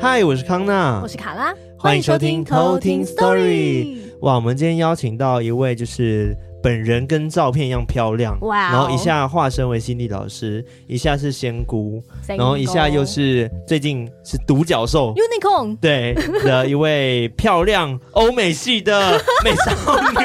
嗨，我是康娜，我是卡拉，欢迎收听偷听 Story。哇，我们今天邀请到一位就是。本人跟照片一样漂亮，wow、然后一下化身为心理老师，一下是仙姑，然后一下又是最近是独角兽 Unicorn 对的一位漂亮欧美系的美少女，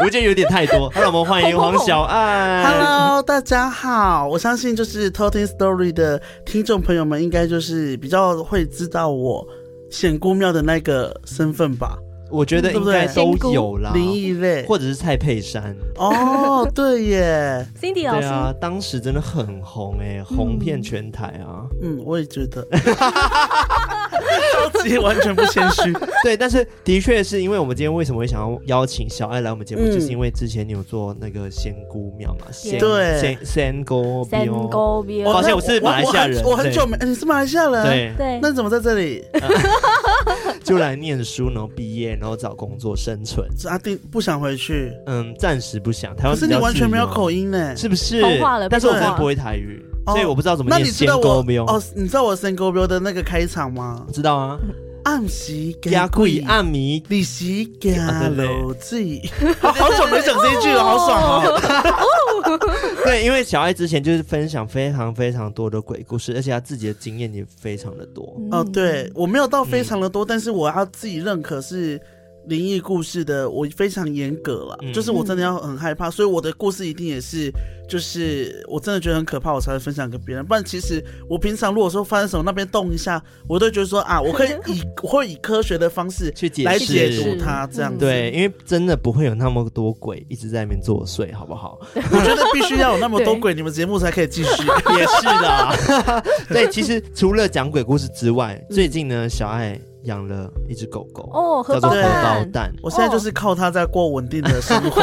我觉得有点太多。让我们欢迎黄小爱。Hello，大家好，我相信就是 Toting Story 的听众朋友们应该就是比较会知道我仙姑庙的那个身份吧。我觉得应该都有啦，林异类，或者是蔡佩珊。哦，对耶，Cindy 老师，对啊，当时真的很红哎、欸，红遍全台啊。嗯，我也觉得，超级完全不谦虚。对，但是的确是因为我们今天为什么会想要邀请小爱来我们节目，嗯、就是因为之前你有做那个仙姑庙嘛，仙对仙仙姑庙，仙姑庙。抱歉，我是马来西亚人，我，我很久没，你是马来西亚人，对对，那你怎么在这里？就来念书，然后毕业，然后找工作生存。阿定不想回去，嗯，暂时不想。台湾可是你完全没有口音呢，是不是？但是我真的不会台语，所以我不知道怎么念。那你知道我哦？你知道我仙姑庙的那个开场吗？知道啊。暗时加贵暗迷，利息加楼子。好久没讲这一句了，好爽哦！对，因为小爱之前就是分享非常非常多的鬼故事，而且他自己的经验也非常的多。哦，对，我没有到非常的多，但是我要自己认可是。灵异故事的我非常严格了，嗯、就是我真的要很害怕，所以我的故事一定也是，就是我真的觉得很可怕，我才会分享给别人。不然其实我平常如果说发生什么那边动一下，我都觉得说啊，我可以以 我会以科学的方式去解来解读它这样子。对，因为真的不会有那么多鬼一直在那边作祟，好不好？我觉得必须要有那么多鬼，你们节目才可以继续。也是的，对，其实除了讲鬼故事之外，最近呢，小爱。养了一只狗狗哦，叫做荷包蛋。我现在就是靠它在过稳定的生活。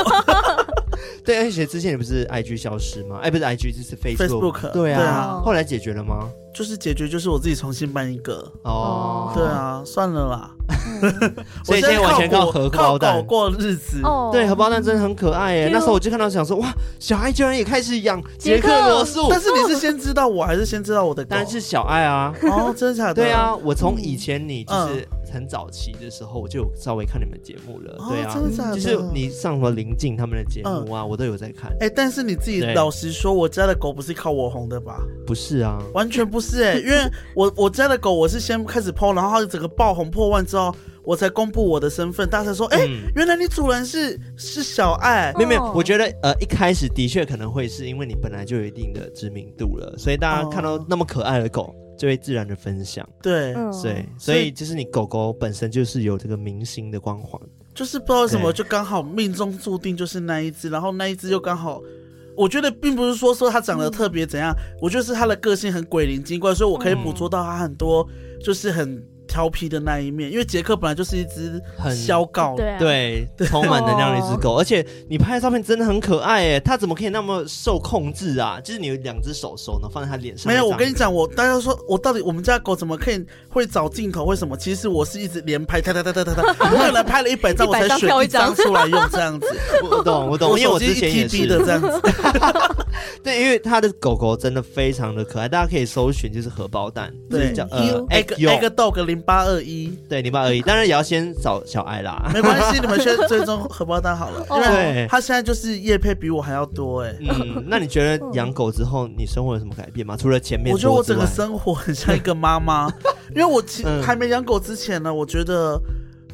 对，而且之前你不是 IG 消失吗？哎，不是 IG，就是 Facebook。Facebook 对啊，后来解决了吗？就是解决，就是我自己重新办一个。哦，对啊，算了啦。所以现在完全靠荷包蛋过日子。对，荷包蛋真的很可爱耶。那时候我就看到想说，哇，小爱居然也开始养杰克罗素。但是你是先知道我还是先知道我的？当然是小爱啊。哦，真的假的？对啊，我从以前你就是。很早期的时候，我就有稍微看你们节目了，对啊，就是你上什么林静他们的节目啊，我都有在看。哎，但是你自己老实说，我家的狗不是靠我红的吧？不是啊，完全不是哎，因为我 我家的狗我是先开始 PO，然后它整个爆红破万之后，我才公布我的身份，大家才说，哎，原来你主人是是小爱。没有没有，我觉得呃一开始的确可能会是因为你本来就有一定的知名度了，所以大家看到那么可爱的狗。就会自然的分享，对，对，所以就是你狗狗本身就是有这个明星的光环，就是不知道为什么就刚好命中注定就是那一只，然后那一只又刚好，我觉得并不是说说它长得特别怎样，我觉得是它的个性很鬼灵精怪，所以我可以捕捉到它很多就是很。调皮的那一面，因为杰克本来就是一只很嚣告，对，充满能量的一只狗，而且你拍的照片真的很可爱诶，它怎么可以那么受控制啊？就是你有两只手手呢，放在它脸上。没有，我跟你讲，我大家说我到底我们家狗怎么可以会找镜头？为什么？其实我是一直连拍，哒哒哒哒哒哒，我可能拍了一百张，我才选一张出来用这样子。我懂，我懂，因为我之前也是的这样子。对，因为它的狗狗真的非常的可爱，大家可以搜寻就是荷包蛋，对，叫呃，egg egg dog 零八二一。对，零八二一，当然也要先找小爱啦。没关系，你们先追踪荷包蛋好了。因为他现在就是叶配比我还要多哎。嗯，那你觉得养狗之后，你生活有什么改变吗？除了前面，我觉得我整个生活很像一个妈妈，因为我其实还没养狗之前呢，我觉得。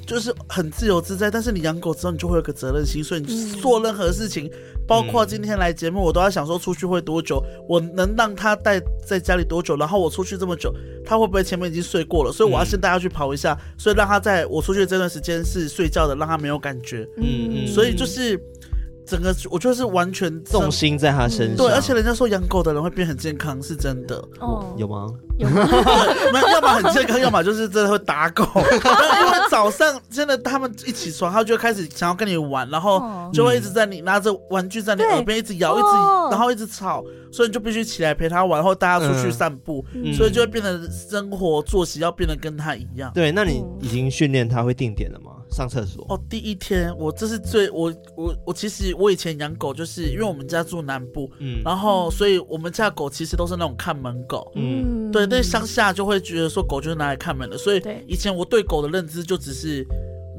就是很自由自在，但是你养狗之后，你就会有个责任心，所以你做任何事情，嗯、包括今天来节目，我都要想说出去会多久，我能让它待在家里多久，然后我出去这么久，它会不会前面已经睡过了？所以我要先带它去跑一下，嗯、所以让它在我出去的这段时间是睡觉的，让它没有感觉。嗯嗯，所以就是。整个我觉得是完全重心在他身上，对，而且人家说养狗的人会变很健康，是真的。哦，有吗？有吗？没有，要么很健康，要么就是真的会打狗。因为早上真的他们一起床，他就开始想要跟你玩，然后就会一直在你拿着玩具在你耳边一直摇，一直然后一直吵，所以你就必须起来陪他玩，然后带他出去散步，所以就会变得生活作息要变得跟他一样。对，那你已经训练他会定点了吗？上厕所？哦，第一天我这是最我我我其实我以前养狗就是因为我们家住南部，嗯，然后所以我们家狗其实都是那种看门狗，嗯，对，那乡下就会觉得说狗就是拿来看门的，所以以前我对狗的认知就只是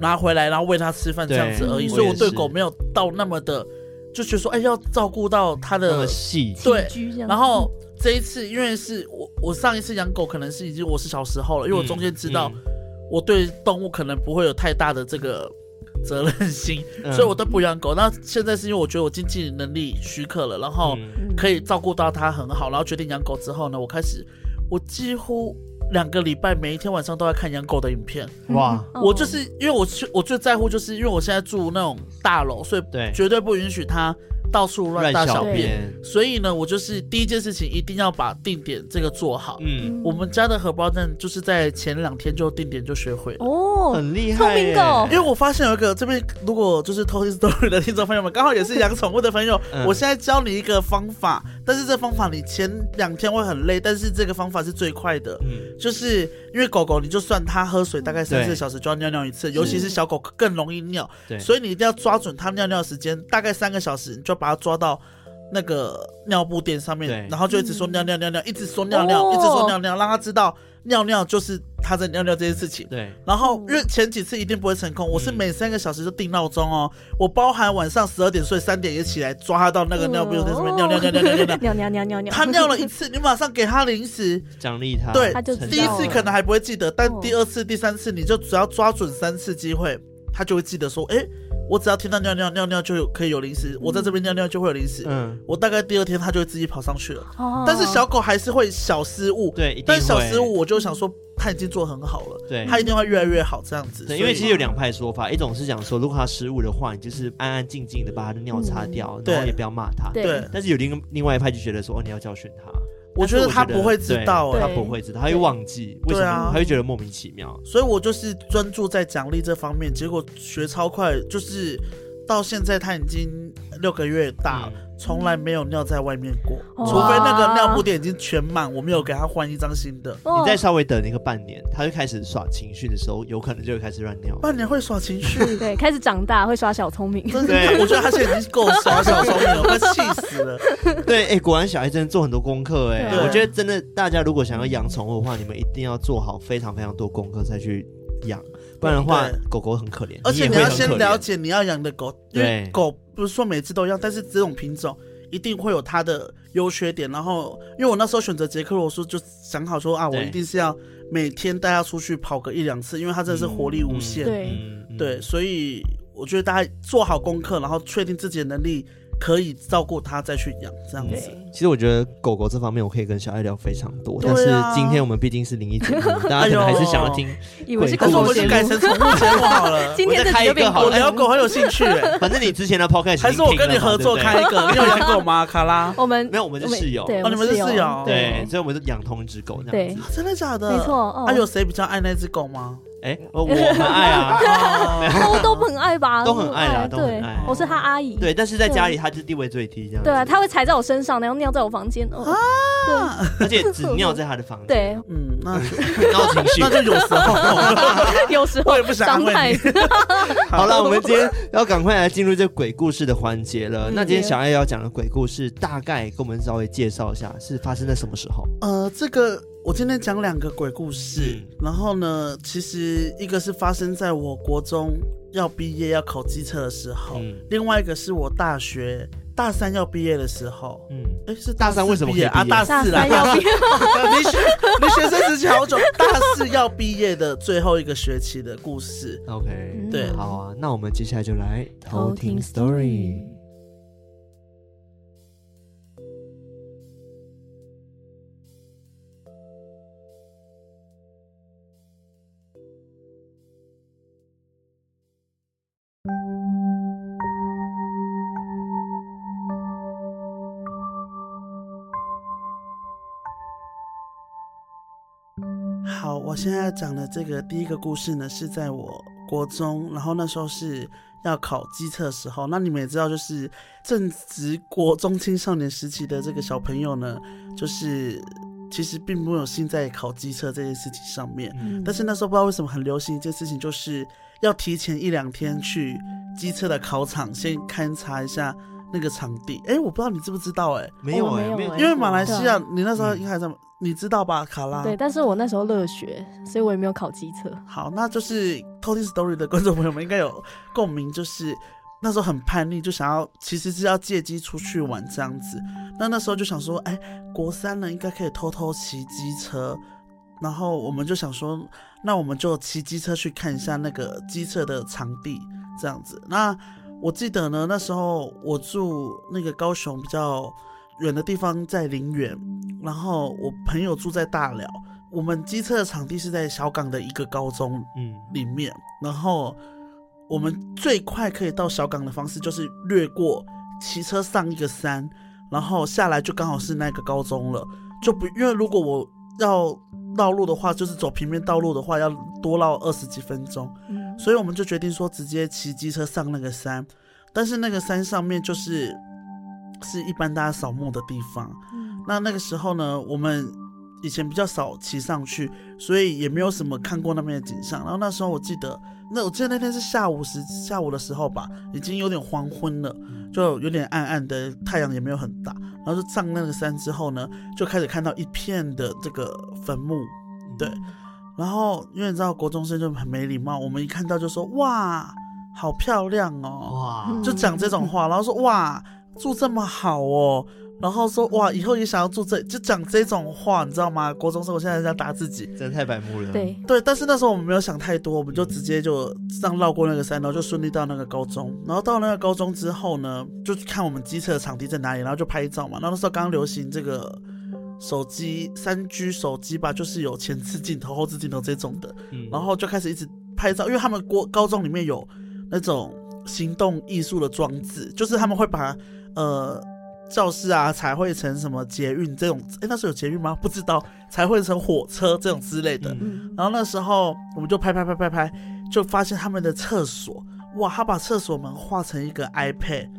拿回来然后喂它吃饭这样子而已，所以我对狗没有到那么的就觉得说哎要照顾到它的细，对，然后这一次因为是我我上一次养狗可能是已经我是小时候了，因为我中间知道。我对动物可能不会有太大的这个责任心，嗯、所以我都不养狗。那现在是因为我觉得我经济能力许可了，然后可以照顾到它很好，然后决定养狗之后呢，我开始我几乎两个礼拜每一天晚上都在看养狗的影片。哇！我就是因为我我最在乎，就是因为我现在住那种大楼，所以绝对不允许它。到处乱大小便，所以呢，我就是第一件事情一定要把定点这个做好。嗯，我们家的荷包蛋就是在前两天就定点就学会了。哦，很厉害。因为我发现有一个这边如果就是偷听 story 的听众朋友们，刚好也是养宠物的朋友，我现在教你一个方法，但是这方法你前两天会很累，但是这个方法是最快的。嗯，就是因为狗狗，你就算它喝水大概三四个小时就要尿尿一次，尤其是小狗更容易尿，对，所以你一定要抓准它尿尿时间，大概三个小时你就。把他抓到那个尿布垫上面，然后就一直说尿尿尿尿，一直说尿尿，哦、一直说尿尿，让他知道尿尿就是他在尿尿这件事情。对，然后因为前几次一定不会成功，我是每三个小时就定闹钟哦，嗯、我包含晚上十二点睡，三点也起来抓他到那个尿布垫上面尿尿尿尿尿尿尿尿 尿尿尿尿，他尿了一次，你马上给他零食 奖励他。对，他就第一次可能还不会记得，但第二次、第三次你就只要抓准三次机会，他就会记得说，哎。我只要听到尿尿尿尿就有可以有零食，我在这边尿尿就会有零食。嗯，我大概第二天它就会自己跑上去了。哦，但是小狗还是会小失误。对，但小失误我就想说它已经做很好了。对，它一定会越来越好这样子。对，因为其实有两派说法，一种是讲说如果它失误的话，你就是安安静静的把它的尿擦掉，然后也不要骂它。对。但是有另另外一派就觉得说，哦，你要教训它。我觉得他不会知道，他不会知道，他会忘记，为什么？他会觉得莫名其妙。所以我就是专注在奖励这方面，结果学超快，就是。到现在他已经六个月大了，从来没有尿在外面过，除非那个尿布垫已经全满，我没有给他换一张新的。你再稍微等一个半年，他就开始耍情绪的时候，有可能就会开始乱尿。半年会耍情绪？对，开始长大会耍小聪明。对，我觉得他现在已经够耍小聪明了，快气死了。对，哎，果然小孩真的做很多功课，哎，我觉得真的，大家如果想要养宠物的话，你们一定要做好非常非常多功课再去养。不然的话，狗狗很可怜。而且你要先了解你要养的狗，因为狗不是说每次都一样，但是这种品种一定会有它的优缺点。然后，因为我那时候选择杰克罗素，就想好说啊，我一定是要每天带它出去跑个一两次，因为它真的是活力无限。嗯嗯、对，对，所以我觉得大家做好功课，然后确定自己的能力。可以照顾它再去养这样子。其实我觉得狗狗这方面我可以跟小爱聊非常多，但是今天我们毕竟是灵异节目，大家可能还是想要听。以为是可是我们就改成宠物节目好了。今天开一个好，我聊狗很有兴趣。反正你之前的 podcast 还是我跟你合作开一个。你有养狗吗？卡拉？我们没有，我们是室友。哦，你们是室友。对，所以我们是养同一只狗这样子。真的假的？没错。啊，有谁比较爱那只狗吗？哎，我很爱啊，都 都很爱吧，都很爱啦，对，我是他阿姨，对，但是在家里他就地位最低，这样，对啊，他会踩在我身上，然后尿在我房间，啊，对，而且只尿在他的房间，对，嗯，那 闹情绪，那就有时候，有时候我也不想安慰你。好了，我们今天要赶快来进入这鬼故事的环节了。那今天小艾要讲的鬼故事，大概跟我们稍微介绍一下，是发生在什么时候？呃，这个。我今天讲两个鬼故事，嗯、然后呢，其实一个是发生在我国中要毕业要考机车的时候，嗯、另外一个是我大学大三要毕业的时候。嗯，哎，是大三为什么毕业啊？大四啦，要毕业。你学你学生时期好久，大四要毕业的最后一个学期的故事。OK，对，好啊，那我们接下来就来偷听 story。我现在讲的这个第一个故事呢，是在我国中，然后那时候是要考机测的时候。那你们也知道，就是正值国中青少年时期的这个小朋友呢，就是其实并没有心在考机测这件事情上面。嗯、但是那时候不知道为什么很流行一件事情，就是要提前一两天去机测的考场先勘察一下那个场地。哎，我不知道你知不知道？哎，没有哎，没有，因为马来西亚你那时候应该在，嗯、你知道吧？卡拉。对，但是我那时候乐学，所以我也没有考机车。好，那就是偷听 story 的观众朋友们应该有共鸣，就是。那时候很叛逆，就想要其实是要借机出去玩这样子。那那时候就想说，哎，国三了应该可以偷偷骑机车。然后我们就想说，那我们就骑机车去看一下那个机车的场地这样子。那我记得呢，那时候我住那个高雄比较远的地方，在林园，然后我朋友住在大寮。我们机车的场地是在小港的一个高中嗯里面，嗯、然后。我们最快可以到小港的方式就是略过骑车上一个山，然后下来就刚好是那个高中了。就不因为如果我要道路的话，就是走平面道路的话，要多绕二十几分钟。嗯，所以我们就决定说直接骑机车上那个山。但是那个山上面就是是一般大家扫墓的地方。嗯，那那个时候呢，我们以前比较少骑上去，所以也没有什么看过那边的景象。然后那时候我记得。那我记得那天是下午时下午的时候吧，已经有点黄昏了，就有点暗暗的，太阳也没有很大。然后就上那个山之后呢，就开始看到一片的这个坟墓，对。然后因为你知道国中生就很没礼貌，我们一看到就说哇，好漂亮哦，哇，就讲这种话，然后说哇，住这么好哦。然后说哇，以后也想要住这，就讲这种话，你知道吗？国中生，我现在在打自己，真的太白目了。对对，但是那时候我们没有想太多，我们就直接就这样绕过那个山，然后就顺利到那个高中。然后到那个高中之后呢，就看我们机车的场地在哪里，然后就拍照嘛。然后那时候刚流行这个手机三 G 手机吧，就是有前置镜头、后置镜头这种的。嗯。然后就开始一直拍照，因为他们国高中里面有那种行动艺术的装置，就是他们会把呃。教室啊，彩绘成什么捷运这种？哎，那时候有捷运吗？不知道，彩绘成火车这种之类的。嗯、然后那时候我们就拍拍拍拍拍，就发现他们的厕所，哇，他把厕所门画成一个 iPad，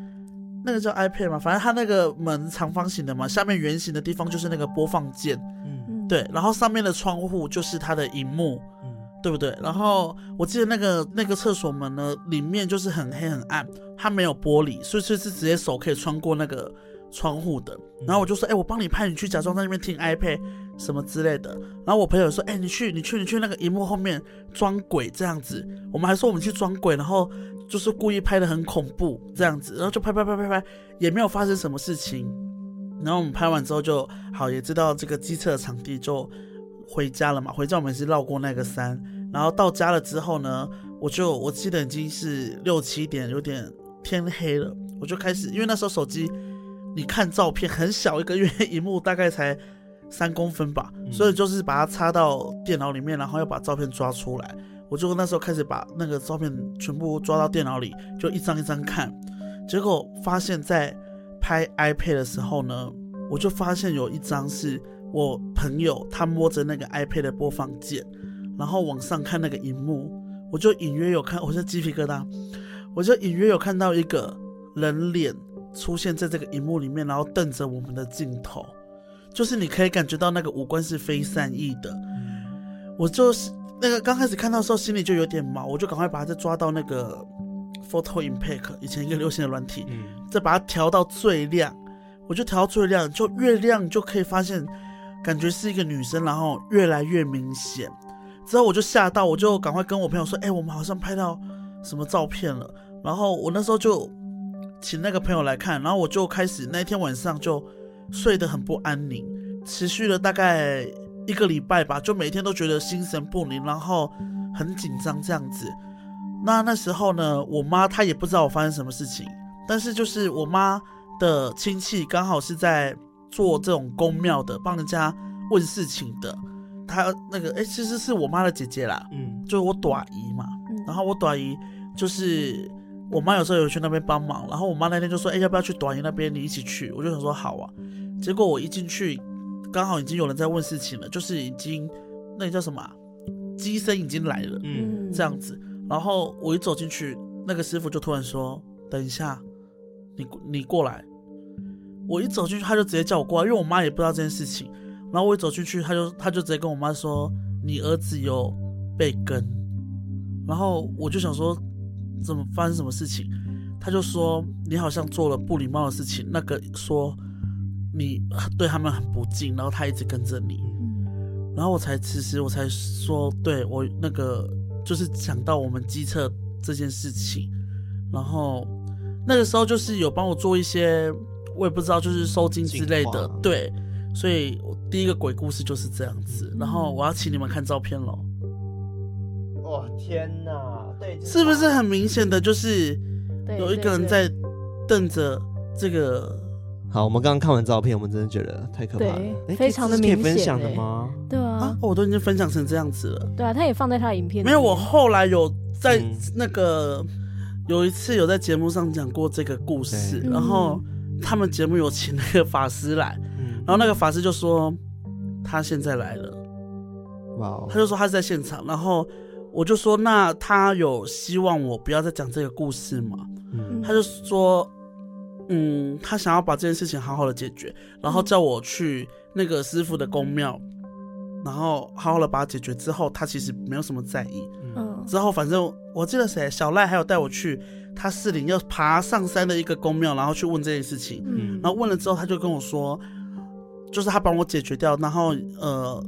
那个叫 iPad 嘛，反正他那个门长方形的嘛，下面圆形的地方就是那个播放键，嗯，对，然后上面的窗户就是它的荧幕，嗯，对不对？然后我记得那个那个厕所门呢，里面就是很黑很暗，它没有玻璃，所以是是直接手可以穿过那个。窗户的，然后我就说，哎、欸，我帮你拍，你去假装在那边听 iPad 什么之类的。然后我朋友说，哎、欸，你去，你去，你去那个荧幕后面装鬼这样子。我们还说我们去装鬼，然后就是故意拍的很恐怖这样子，然后就拍拍拍拍拍，也没有发生什么事情。然后我们拍完之后就好，也知道这个机车的场地就回家了嘛。回家我们是绕过那个山，然后到家了之后呢，我就我记得已经是六七点，有点天黑了，我就开始，因为那时候手机。你看照片很小一个，因为萤幕大概才三公分吧，嗯、所以就是把它插到电脑里面，然后要把照片抓出来。我就那时候开始把那个照片全部抓到电脑里，就一张一张看。结果发现，在拍 iPad 的时候呢，我就发现有一张是我朋友他摸着那个 iPad 的播放键，然后往上看那个荧幕，我就隐约有看，我是鸡皮疙瘩，我就隐约有看到一个人脸。出现在这个荧幕里面，然后瞪着我们的镜头，就是你可以感觉到那个五官是非善意的。我就是那个刚开始看到的时候，心里就有点毛，我就赶快把它再抓到那个 Photo Impact 以前一个流行的软体，再把它调到最亮，我就调到最亮，就越亮就可以发现，感觉是一个女生，然后越来越明显。之后我就吓到，我就赶快跟我朋友说：“哎，我们好像拍到什么照片了。”然后我那时候就。请那个朋友来看，然后我就开始那天晚上就睡得很不安宁，持续了大概一个礼拜吧，就每天都觉得心神不宁，然后很紧张这样子。那那时候呢，我妈她也不知道我发生什么事情，但是就是我妈的亲戚刚好是在做这种公庙的，帮人家问事情的。他那个哎，其实是我妈的姐姐啦，嗯，就是我短姨嘛，然后我短姨就是。我妈有时候有去那边帮忙，然后我妈那天就说：“哎，要不要去短姨那边？你一起去。”我就想说：“好啊。”结果我一进去，刚好已经有人在问事情了，就是已经那个叫什么啊，乩身已经来了，嗯，这样子。然后我一走进去，那个师傅就突然说：“等一下，你你过来。”我一走进去，他就直接叫我过来，因为我妈也不知道这件事情。然后我一走进去，他就他就直接跟我妈说：“你儿子有被跟。”然后我就想说，怎么发生什么事情？他就说你好像做了不礼貌的事情，那个说你对他们很不敬，然后他一直跟着你，然后我才其实我才说，对我那个就是想到我们机测这件事情，然后那个时候就是有帮我做一些，我也不知道就是收金之类的，对，所以我第一个鬼故事就是这样子，然后我要请你们看照片喽。哇天哪，对，是不是很明显的就是？有一个人在瞪着这个。好，我们刚刚看完照片，我们真的觉得太可怕了，欸、非常的明显。可以分享的吗？对啊，啊，我都已经分享成这样子了。对啊，他也放在他的影片。没有，我后来有在那个、嗯、有一次有在节目上讲过这个故事，然后他们节目有请那个法师来，然后那个法师就说他现在来了，哇，他就说他是在现场，然后我就说那他有希望我不要再讲这个故事吗？嗯。他就说，嗯，他想要把这件事情好好的解决，然后叫我去那个师傅的宫庙，然后好好的把它解决之后，他其实没有什么在意。嗯，之后反正我记得谁，小赖还有带我去他士林要爬上山的一个宫庙，然后去问这件事情。嗯，然后问了之后，他就跟我说，就是他帮我解决掉，然后呃，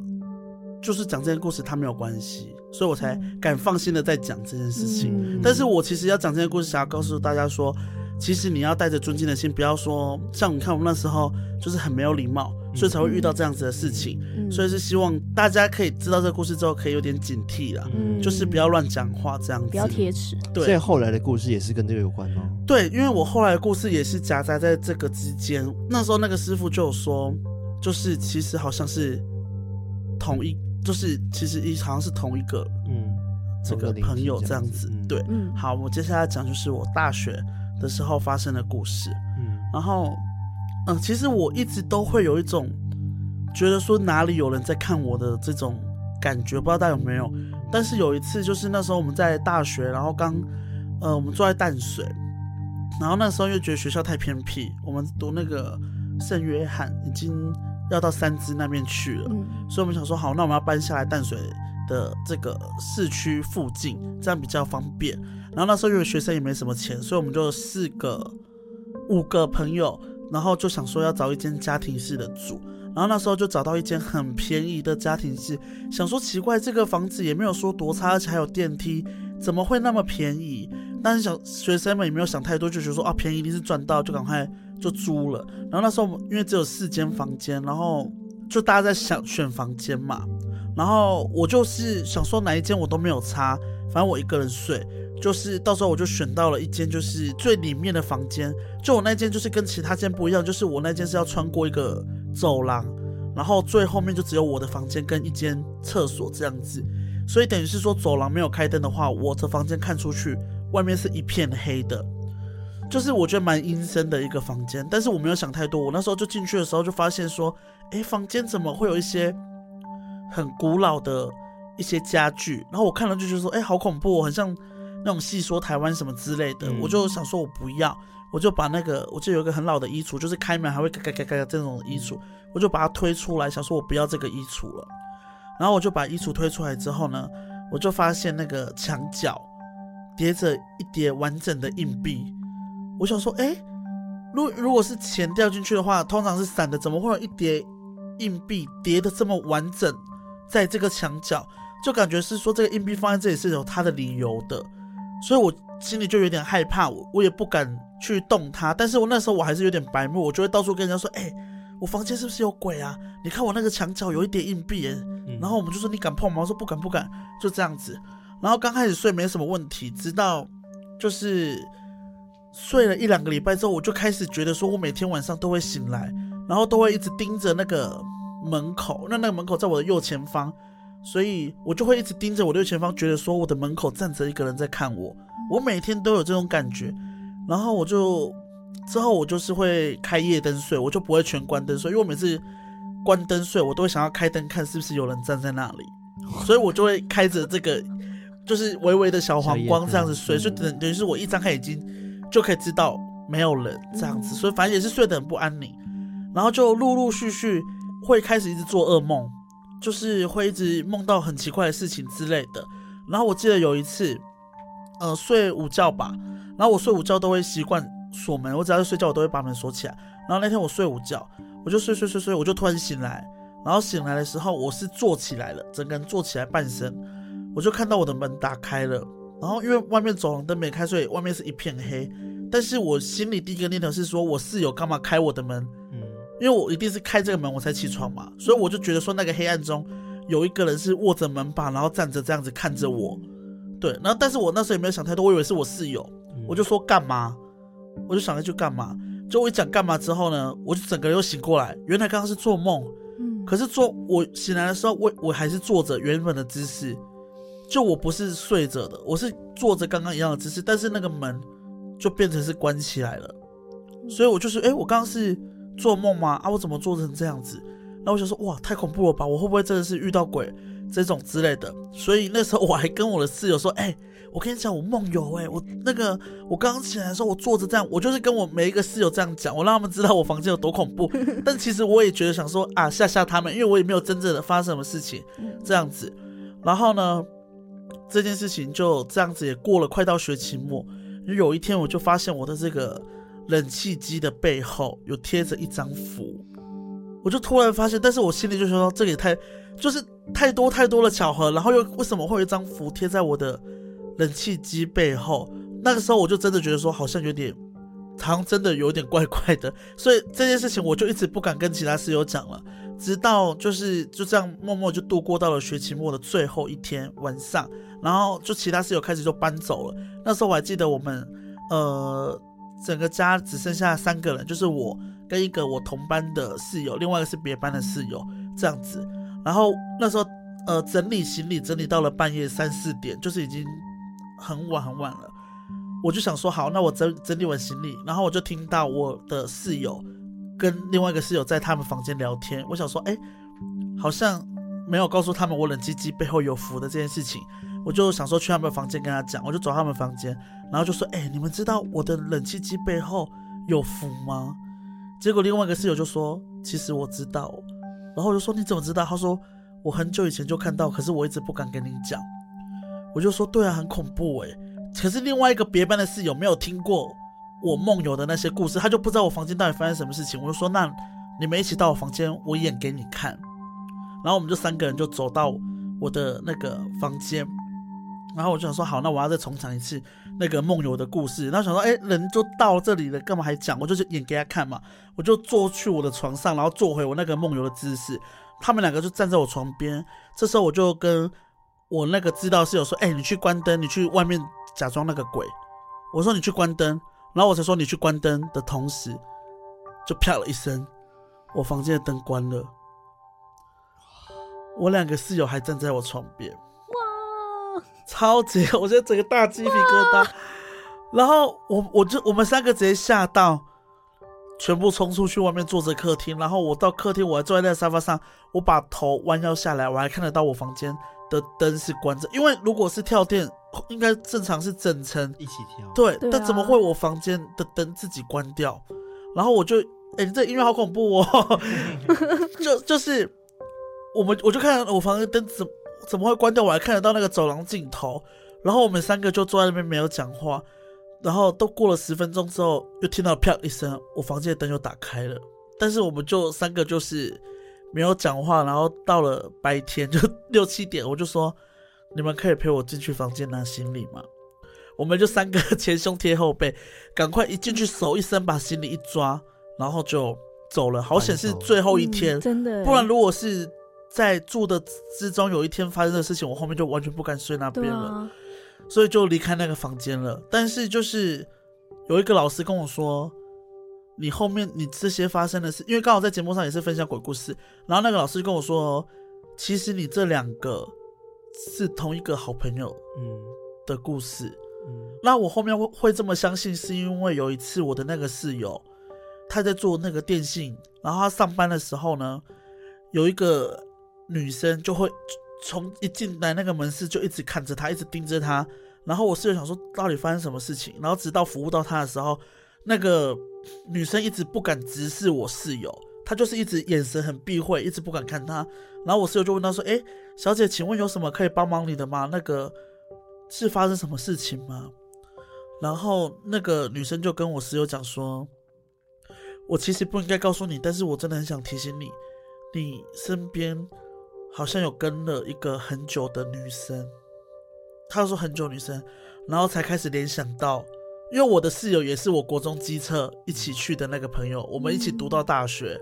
就是讲这件故事他没有关系。所以我才敢放心的在讲这件事情，嗯，但是我其实要讲这件故事，想要告诉大家说，其实你要带着尊敬的心，不要说像你看我们那时候就是很没有礼貌，所以才会遇到这样子的事情。嗯，所以是希望大家可以知道这个故事之后，可以有点警惕啦，嗯，就是不要乱讲话这样子，不要贴齿。对，所以后来的故事也是跟这个有关吗？对，因为我后来的故事也是夹杂在这个之间。那时候那个师傅就有说，就是其实好像是同一。就是其实一好像是同一个，嗯，这个朋友这样子，嗯、对，嗯，好，我接下来讲就是我大学的时候发生的故事，嗯，然后，嗯、呃，其实我一直都会有一种觉得说哪里有人在看我的这种感觉，不知道大家有没有？但是有一次就是那时候我们在大学，然后刚，呃，我们住在淡水，然后那时候又觉得学校太偏僻，我们读那个圣约翰已经。要到三芝那边去了，嗯，所以我们想说，好，那我们要搬下来淡水的这个市区附近，这样比较方便。然后那时候因为学生也没什么钱，所以我们就四个、五个朋友，然后就想说要找一间家庭式的住。然后那时候就找到一间很便宜的家庭式，想说奇怪，这个房子也没有说多差，而且还有电梯，怎么会那么便宜？但是小学生们也没有想太多，就觉得说啊，便宜一定是赚到，就赶快。就租了，然后那时候因为只有四间房间，然后就大家在想选房间嘛，然后我就是想说哪一间我都没有差，反正我一个人睡，就是到时候我就选到了一间就是最里面的房间，就我那间就是跟其他间不一样，就是我那间是要穿过一个走廊，然后最后面就只有我的房间跟一间厕所这样子，所以等于是说走廊没有开灯的话，我的房间看出去外面是一片黑的。就是我觉得蛮阴森的一个房间，但是我没有想太多。我那时候就进去的时候就发现说，诶，房间怎么会有一些很古老的一些家具？然后我看了就觉得说，诶，好恐怖，很像那种戏说台湾什么之类的。我就想说我不要，我就把那个，我就有一个很老的衣橱，就是开门还会嘎嘎嘎嘎这种衣橱，我就把它推出来，想说我不要这个衣橱了。然后我就把衣橱推出来之后呢，我就发现那个墙角叠着一叠完整的硬币。我想说，哎，如如果是钱掉进去的话，通常是散的，怎么会有一叠硬币叠的这么完整，在这个墙角，就感觉是说这个硬币放在这里是有它的理由的，所以我心里就有点害怕，我我也不敢去动它。但是我那时候我还是有点白目，我就会到处跟人家说，哎，我房间是不是有鬼啊？你看我那个墙角有一点硬币，嗯，然后我们就说你敢碰吗？我说不敢不敢，就这样子。然后刚开始睡没什么问题，直到就是。睡了一两个礼拜之后，我就开始觉得说，我每天晚上都会醒来，然后都会一直盯着那个门口。那那个门口在我的右前方，所以我就会一直盯着我的右前方，觉得说我的门口站着一个人在看我。我每天都有这种感觉，然后我就之后我就是会开夜灯睡，我就不会全关灯睡，因为我每次关灯睡，我都会想要开灯看是不是有人站在那里，所以我就会开着这个就是微微的小黄光这样子睡，所以等等于是我一张开眼睛。就可以知道没有人这样子，所以反正也是睡得很不安宁，然后就陆陆续续会开始一直做噩梦，就是会一直梦到很奇怪的事情之类的。然后我记得有一次，呃睡午觉吧，然后我睡午觉都会习惯锁门，我只要是睡觉我都会把门锁起来。然后那天我睡午觉，我就睡睡睡睡，我就突然醒来，然后醒来的时候我是坐起来了，整个人坐起来半身，我就看到我的门打开了，然后因为外面走廊灯没开，所以外面是一片黑。但是我心里第一个念头是说，我室友干嘛开我的门？嗯，因为我一定是开这个门我才起床嘛，所以我就觉得说那个黑暗中。有一个人是握着门把，然后站着这样子看着我，对，然后但是我那时候也没有想太多，我以为是我室友，我就说干嘛，我就想着去干嘛，就我一讲干嘛之后呢，我就整个人又醒过来，原来刚刚是做梦，嗯，可是做我醒来的时候，我我还是坐着原本的姿势，就我不是睡着的，我是坐着刚刚一样的姿势，但是那个门就变成是关起来了，所以我就是，诶，我刚刚是做梦吗？啊，我怎么做成这样子？那我想说，哇，太恐怖了吧！我会不会真的是遇到鬼这种之类的？所以那时候我还跟我的室友说，哎、欸，我跟你讲，我梦游，哎，我那个我刚刚起来的时候，我坐着这样，我就是跟我每一个室友这样讲，我让他们知道我房间有多恐怖。但其实我也觉得想说啊，吓吓他们，因为我也没有真正的发生什么事情这样子。然后呢，这件事情就这样子也过了，快到学期末，有一天我就发现我的这个冷气机的背后有贴着一张符。我就突然发现，但是我心里就说，这也太，就是太多太多的巧合，然后又为什么会有一张符贴在我的冷气机背后？那个时候我就真的觉得说，好像有点，好像真的有点怪怪的，所以这件事情我就一直不敢跟其他室友讲了，直到就是就这样默默就度过到了学期末的最后一天晚上，然后就其他室友开始就搬走了。那时候我还记得我们，呃，整个家只剩下三个人，就是我。跟一个我同班的室友，另外一个是别班的室友，这样子。然后那时候，呃，整理行李整理到了半夜三四点，就是已经很晚很晚了。我就想说，好，那我整整理完行李，然后我就听到我的室友跟另外一个室友在他们房间聊天。我想说，哎，好像没有告诉他们我冷气机背后有符的这件事情。我就想说去他们房间跟他讲，我就走他们房间，然后就说，哎，你们知道我的冷气机背后有符吗？结果另外一个室友就说：“其实我知道。”然后我就说：“你怎么知道？”他说：“我很久以前就看到，可是我一直不敢跟你讲。”我就说：“对啊，很恐怖诶。”可是另外一个别班的室友没有听过我梦游的那些故事，他就不知道我房间到底发生什么事情。我就说：“那你们一起到我房间，我演给你看。”然后我们就三个人就走到我的那个房间，然后我就想说：“好，那我要再重讲一次。”那个梦游的故事，然后想说，哎，人都到这里了，干嘛还讲？我就是演给他看嘛。我就坐去我的床上，然后坐回我那个梦游的姿势。他们两个就站在我床边。这时候我就跟我那个知道室友说，哎，你去关灯，你去外面假装那个鬼。我说你去关灯，然后我才说你去关灯的同时，就啪了一声，我房间的灯关了。我两个室友还站在我床边。超级，我觉得整个大鸡皮疙瘩，然后我我就我们三个直接吓到，全部冲出去外面坐着客厅，然后我到客厅，我还坐在那个沙发上，我把头弯腰下来，我还看得到我房间的灯是关着，因为如果是跳电，应该正常是整层。一起跳，对，对啊、但怎么会我房间的灯自己关掉？然后我就，哎，你这音乐好恐怖哦，就就是我们我就看我房间灯怎么。怎么会关掉？我还看得到那个走廊尽头，然后我们三个就坐在那边没有讲话，然后都过了十分钟之后，又听到啪一声，我房间的灯又打开了。但是我们就三个就是没有讲话，然后到了白天就 六七点，我就说你们可以陪我进去房间拿行李吗？我们就三个前胸贴后背，赶快一进去手一伸把行李一抓，然后就走了。好险是最后一天，嗯、真的，不然如果是。在住的之中，有一天发生的事情，我后面就完全不敢睡那边了，啊、所以就离开那个房间了。但是就是有一个老师跟我说，你后面你这些发生的事，因为刚好在节目上也是分享鬼故事，然后那个老师跟我说，其实你这两个是同一个好朋友嗯的故事，那我后面会会这么相信，是因为有一次我的那个室友他在做那个电信，然后他上班的时候呢，有一个。女生就会从一进来那个门市就一直看着他，一直盯着他。然后我室友想说到底发生什么事情，然后直到服务到他的时候，那个女生一直不敢直视我室友，她就是一直眼神很避讳，一直不敢看他。然后我室友就问他说：“哎，小姐，请问有什么可以帮忙你的吗？那个是发生什么事情吗？然后那个女生就跟我室友讲说，我其实不应该告诉你，但是我真的很想提醒你，你身边好像有跟了一个很久的女生。他说很久女生，然后才开始联想到，因为我的室友也是我国中机车一起去的那个朋友，我们一起读到大学，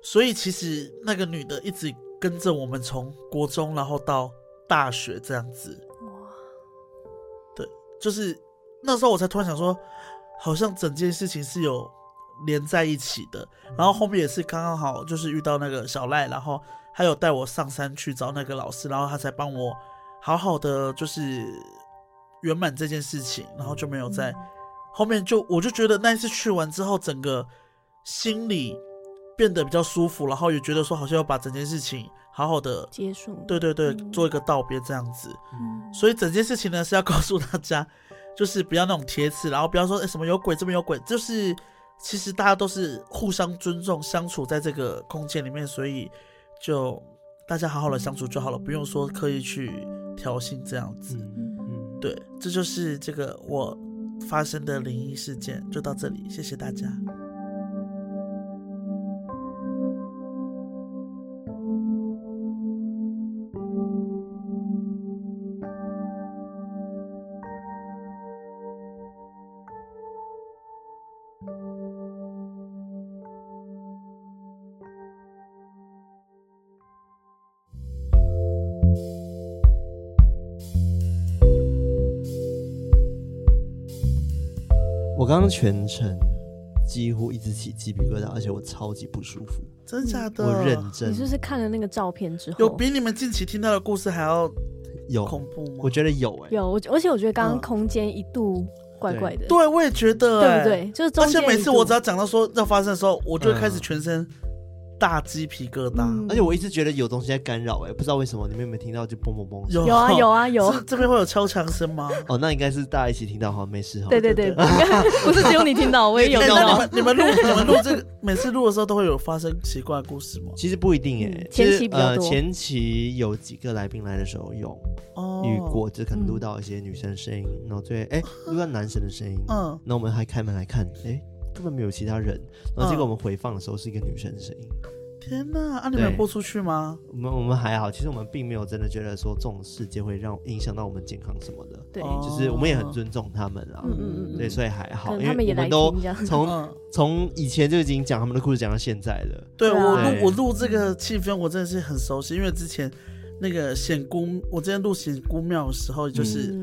所以其实那个女的一直跟着我们从国中，然后到大学这样子。哇，对，就是那时候我才突然想说，好像整件事情是有。连在一起的，然后后面也是刚刚好，就是遇到那个小赖，然后还有带我上山去找那个老师，然后他才帮我好好的就是圆满这件事情，然后就没有在后面就我就觉得那一次去完之后，整个心里变得比较舒服，然后也觉得说好像要把整件事情好好的结束，对对对，做一个道别这样子。嗯，所以整件事情呢是要告诉大家，就是不要那种铁齿，然后不要说哎什么有鬼这边有鬼，就是。其实大家都是互相尊重，相处在这个空间里面，所以就大家好好的相处就好了，不用说刻意去挑衅这样子。嗯，对，这就是这个我发生的灵异事件，就到这里，谢谢大家。全程几乎一直起鸡皮疙瘩，而且我超级不舒服。真假的？我认真。你是不是看了那个照片之后，有比你们近期听到的故事还要有恐怖吗？我觉得有哎、欸，有。而且我觉得刚刚空间一度怪怪的。对，对，我也觉得、欸，对不对？就是而且每次我只要讲到说要发生的时候，我就会开始全身。大鸡皮疙瘩，嗯、而且我一直觉得有东西在干扰，哎，不知道为什么，你们有没有听到就嘣嘣嘣？有有啊有啊有，这边会有敲墙声吗？哦，那应该是大家一起听到，好，没事哈。对对对，不是只有你听到，我也有 听到。欸、你们你们录你们录这个，每次录的时候都会有发生奇怪的故事吗？其实不一定哎、欸，前期比较多。呃、前期有几个来宾来的时候有遇过，就可能录到一些女生声音，嗯、然后最哎录到男生的声音，嗯，那我们还开门来看，哎，根本没有其他人，然后结果我们回放的时候是一个女生的声音。天呐，啊，你们有播出去吗？我们我们还好，其实我们并没有真的觉得说这种事件会让影响到我们健康什么的。对，就是我们也很尊重他们啊。嗯嗯嗯。对，所以还好，因为我们都从从以前就已经讲他们的故事讲到现在了。对，我录我录这个气氛，我真的是很熟悉，因为之前。那个显姑，我之前录显姑庙的时候，就是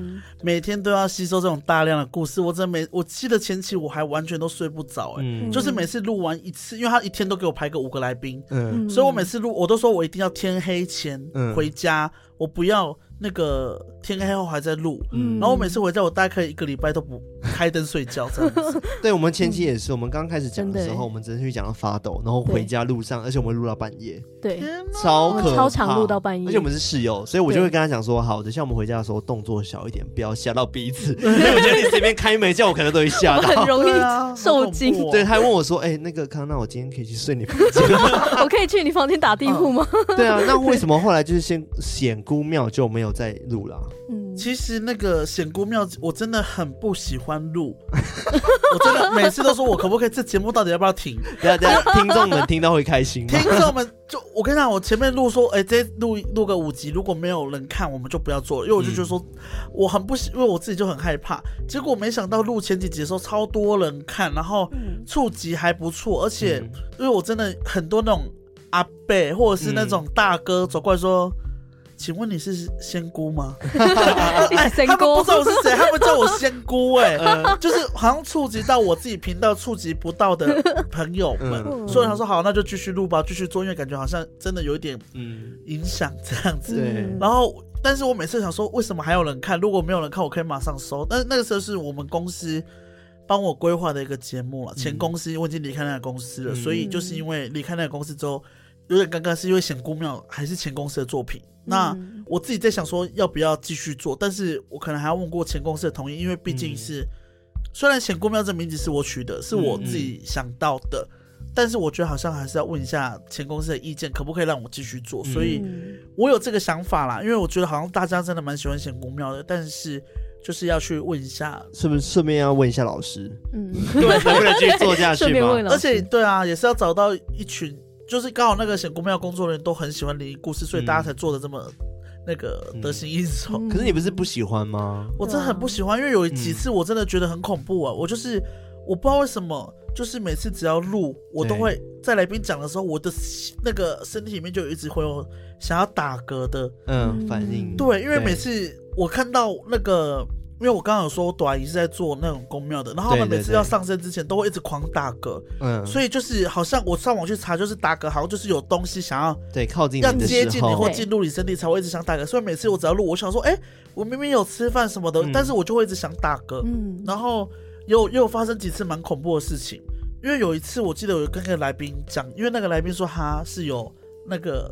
每天都要吸收这种大量的故事。我真的每我记得前期我还完全都睡不着，哎，嗯、就是每次录完一次，因为他一天都给我排个五个来宾，嗯，所以我每次录我都说我一定要天黑前回家，嗯、我不要。那个天黑后还在录，嗯，然后我每次回家，我大概一个礼拜都不 开灯睡觉这样子。对，我们前期也是，我们刚开始讲的时候，我们真的去讲到发抖，然后回家路上，而且我们录到半夜，对，超可怕，超长录到半夜，而且我们是室友，所以我就会跟他讲说，好，等下我们回家的时候动作小一点，不要吓到彼此。因为我觉得你随便开门叫我可能都会吓到，很容易受惊。对，他还问我说，哎，那个康，那我今天可以去睡你房间吗？我可以去你房间打地铺吗？对啊，那为什么后来就是先显姑庙就没有再录了？嗯，其实那个显姑庙，我真的很不喜欢录，我真的每次都说我可不可以这节目到底要不要停？等下等下，听众们听到会开心吗？听众们就我跟你讲，我前面录说，哎、欸，这录录个五集，如果没有人看，我们就不要做了，因为我就觉得说我很不喜，因为我自己就很害怕。结果没想到录前几集的时候超多人看，然后触及还不错，而且因为我真的很多那种阿伯或者是那种大哥走过来说。请问你是仙姑吗？哎，他们不知道我是谁，他们叫我仙姑哎、欸，就是好像触及到我自己频道触及不到的朋友们，嗯、所以他说好，那就继续录吧，继续做，因为感觉好像真的有一点嗯影响这样子。对，然后但是我每次想说，为什么还有人看？如果没有人看，我可以马上收。但是那个时候是我们公司帮我规划的一个节目了，前公司我已经离开那个公司了，嗯、所以就是因为离开那个公司之后。有点尴尬，是因为显姑庙还是前公司的作品。那我自己在想说，要不要继续做？但是我可能还要问过前公司的同意，因为毕竟是、嗯、虽然显姑庙这名字是我取的，是我自己想到的，嗯嗯，但是我觉得好像还是要问一下前公司的意见，可不可以让我继续做？所以我有这个想法啦，因为我觉得好像大家真的蛮喜欢显姑庙的，但是就是要去问一下，是不是顺便要问一下老师？嗯，对，能不能继续做下去吗？而且，对啊，也是要找到一群，就是刚好那个仙姑庙工作人员都很喜欢灵异故事，所以大家才做的这么。那个得心应手，可是你不是不喜欢吗？我真的很不喜欢，因为有几次我真的觉得很恐怖啊！我就是我不知道为什么，就是每次只要录，我都会在来宾讲的时候，我的那个身体里面就一直会有想要打嗝的嗯反应。对，因为每次我看到那个。因为我刚刚有说，我朵阿姨是在做那种宫庙的，然后他们每次要上身之前都会一直狂打嗝，嗯，所以就是好像我上网去查，就是打嗝好像就是有东西想要对靠近要接近你或进入你身体才会一直想打嗝，所以每次我只要录，我想说，哎，我明明有吃饭什么的，但是我就会一直想打嗝，嗯，然后又又有发生几次蛮恐怖的事情，因为有一次我记得我跟那个来宾讲，因为那个来宾说他是有那个。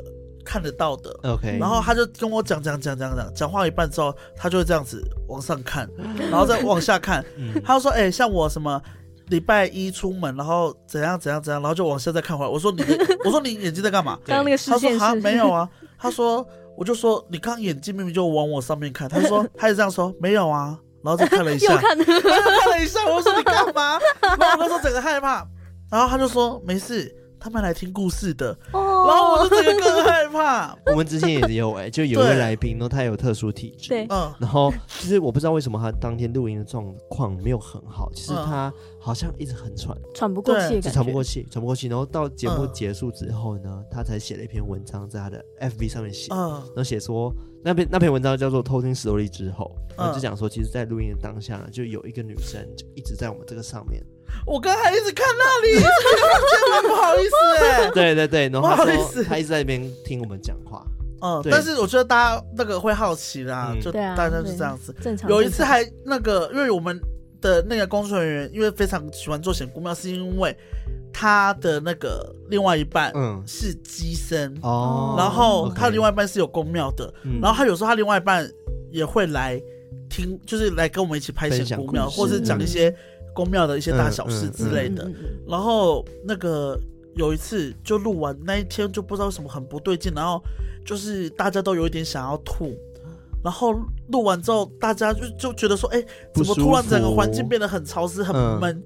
看得到的，OK，然后他就跟我讲讲讲讲讲，讲话一半之后，他就会这样子往上看，然后再往下看，他就说：“哎、欸，像我什么礼拜一出门，然后怎样怎样怎样，然后就往下再看回来。”我说：“你，我说你眼睛在干嘛？”刚刚那个他说：“啊，没有啊。”他说：“我就说你刚眼睛明明就往我上面看。”他就说：“他也这样说，没有啊。”然后再看了一下，又看了，他又看了一下。我说：“你干嘛？”然后我那时候整个害怕，然后他就说：“没事。”他们来听故事的，哦。然后我就整个更害怕。我们之前也有哎，就有一位来宾，然后他有特殊体质，对，嗯，然后其实我不知道为什么他当天录音的状况没有很好，其实他好像一直很喘，喘不过气，喘不过气，喘不过气。然后到节目结束之后呢，他才写了一篇文章在他的 FB 上面写，嗯。然后写说那篇那篇文章叫做《偷听史多利》之后，然后就讲说，其实，在录音的当下呢，就有一个女生就一直在我们这个上面。我刚才一直看那里，真的不好意思 哎。对对对，然后他说他一直在那边听我们讲话。嗯，但是我觉得大家那个会好奇啦，就大家是这样子。正常。有一次还那个，因为我们的那个工作人员，因为非常喜欢做显姑庙，是因为他的那个另外一半嗯是机身哦，然后他另外一半是有宫庙的，然后他有时候他另外一半也会来听，就是来跟我们一起拍显姑庙，或是讲一些。宫庙的一些大小事之类的，然后那个有一次就录完那一天就不知道什么很不对劲，然后就是大家都有一点想要吐，然后录完之后大家就就觉得说，哎，怎么突然整个环境变得很潮湿很闷？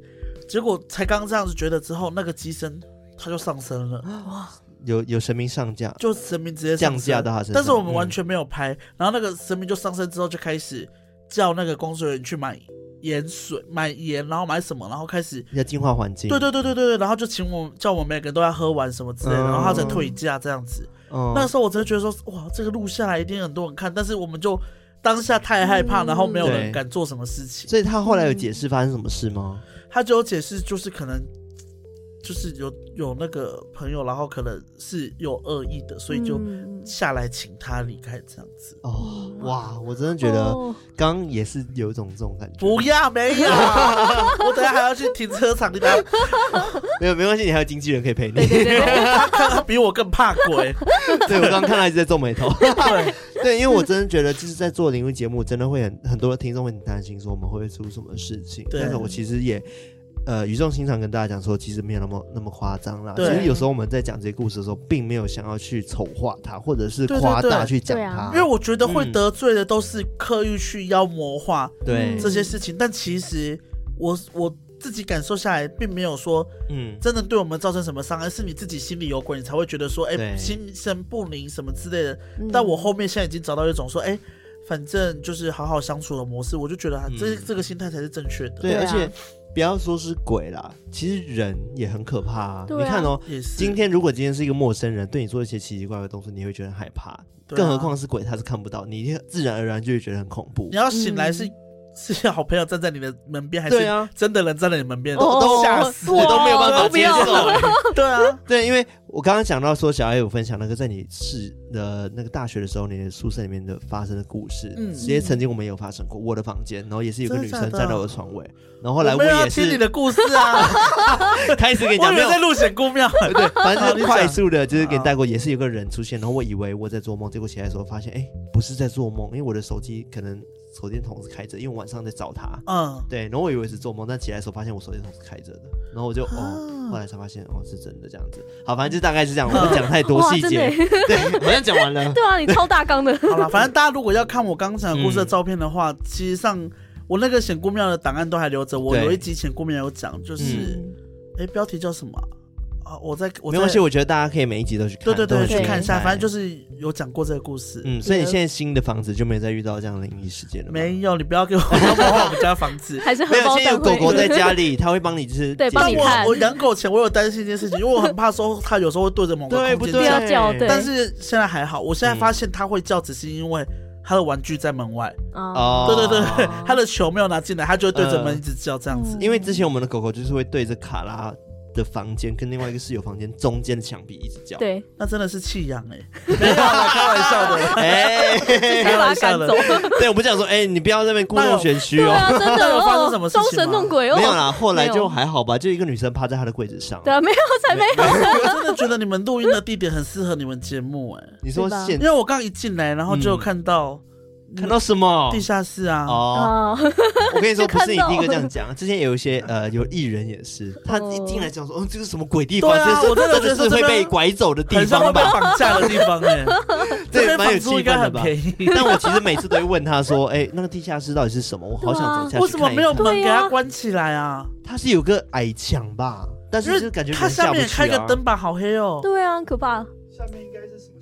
结果才刚刚这样子觉得之后，那个机身它就上升了，哇，有有神明上架，就神明直接降价到他身上，但是我们完全没有拍，然后那个神明就上升之后就开始叫那个工作人员去买。盐水买盐，然后买什么，然后开始要净化环境。对对对对对对，然后就请我叫我们每个人都要喝完什么之类的，嗯、然后他才退价这样子。嗯、那时候我真的觉得说，哇，这个录下来一定很多人看，但是我们就当下太害怕，嗯、然后没有人敢做什么事情。所以他后来有解释发生什么事吗？他就有解释，就是可能。就是有有那个朋友，然后可能是有恶意的，所以就下来请他离开这样子。哦，哇，我真的觉得刚刚也是有一种这种感觉。不要，没有，我等下还要去停车场，你等下。没有，没关系，你还有经纪人可以陪你。他他比我更怕鬼。对，我刚刚看他一直在皱眉头。对，对，因为我真的觉得就是在做灵异节目，真的会很很多的听众会很担心，说我们会不会出什么事情。但是我其实也。呃，语重心长跟大家讲说，其实没有那么那么夸张啦。对其实有时候我们在讲这些故事的时候，并没有想要去丑化它，或者是夸大去讲它。因为我觉得会得罪的都是刻意去妖魔化对这些事情。嗯、但其实我我自己感受下来，并没有说嗯，真的对我们造成什么伤害，是你自己心里有鬼，你才会觉得说，哎、欸，心神不宁什么之类的。嗯、但我后面现在已经找到一种说，哎、欸，反正就是好好相处的模式，我就觉得这、嗯、这个心态才是正确的。对，而且。不要说是鬼啦，其实人也很可怕啊！啊你看哦，是今天如果今天是一个陌生人对你做一些奇奇怪怪的动作，你会觉得很害怕，啊、更何况是鬼，他是看不到，你自然而然就会觉得很恐怖。你要醒来是。嗯是好朋友站在你的门边，还是真的人站在你门边？都吓死，我都没有办法接受。对啊，对，因为我刚刚讲到说，小艾有分享那个在你是的那个大学的时候，你的宿舍里面的发生的故事。嗯，其实曾经我们也有发生过，我的房间，然后也是有个女生站在我的床位，然后后来我也是听你的故事啊，开始给你讲，没有在录仙姑庙，对，反正就 快速的，就是给你带过，也是有个人出现，然后我以为我在做梦，结果起来的时候发现，哎，不是在做梦，因为我的手机可能。手电筒是开着，因为我晚上在找他。嗯，对，然后我以为是做梦，但起来的时候发现我手电筒是开着的，然后我就哦，后来才发现哦是真的这样子。好，反正就大概是这样，我们讲太多细节，对，好像讲完了。对啊，你超大纲的。好了，反正大家如果要看我刚刚讲的故事的照片的话，其实上我那个显姑庙的档案都还留着。我有一集显姑庙有讲，就是哎，标题叫什么？我在，我没关系，我觉得大家可以每一集都去看，对对对，去看一下。反正就是有讲过这个故事。嗯，所以你现在新的房子就没有再遇到这样的灵异事件了？没有，你不要给我破坏我们家房子。还是没有，现在有狗狗在家里，他会帮你就是对帮你看。我养狗前我有担心一件事情，因为我很怕说它有时候会对着某个空间不要叫。但是现在还好，我现在发现它会叫，只是因为它的玩具在门外。哦，对对对，它的球没有拿进来，它就会对着门一直叫这样子。因为之前我们的狗狗就是会对着卡拉的房间跟另外一个室友房间中间的墙壁一直叫，对，那真的是弃养哎，没有开玩笑的，哎，开玩笑的，对，我不想说，哎，你不要在那边故弄玄虚哦，真的有发生什么事情神弄鬼哦，没有啦，后来就还好吧，就一个女生趴在他的柜子上，对，没有才没有，我真的觉得你们录音的地点很适合你们节目哎，你说现，因为我刚一进来，然后就看到。看到什么？地下室啊！哦，我跟你说，不是你第一个这样讲。之前有一些呃，有艺人也是，他一进来讲说，哦，这是什么鬼地方？对啊，我真的觉得是会被拐走的地方，很像被绑架的地方哎。对，蛮有气氛的吧？但我其实每次都会问他说，哎，那个地下室到底是什么？我好想走下去。为什么没有门给他关起来啊？它是有个矮墙吧？但是就感觉它下面开个灯吧，好黑哦。对啊，可怕。下面应该是什么？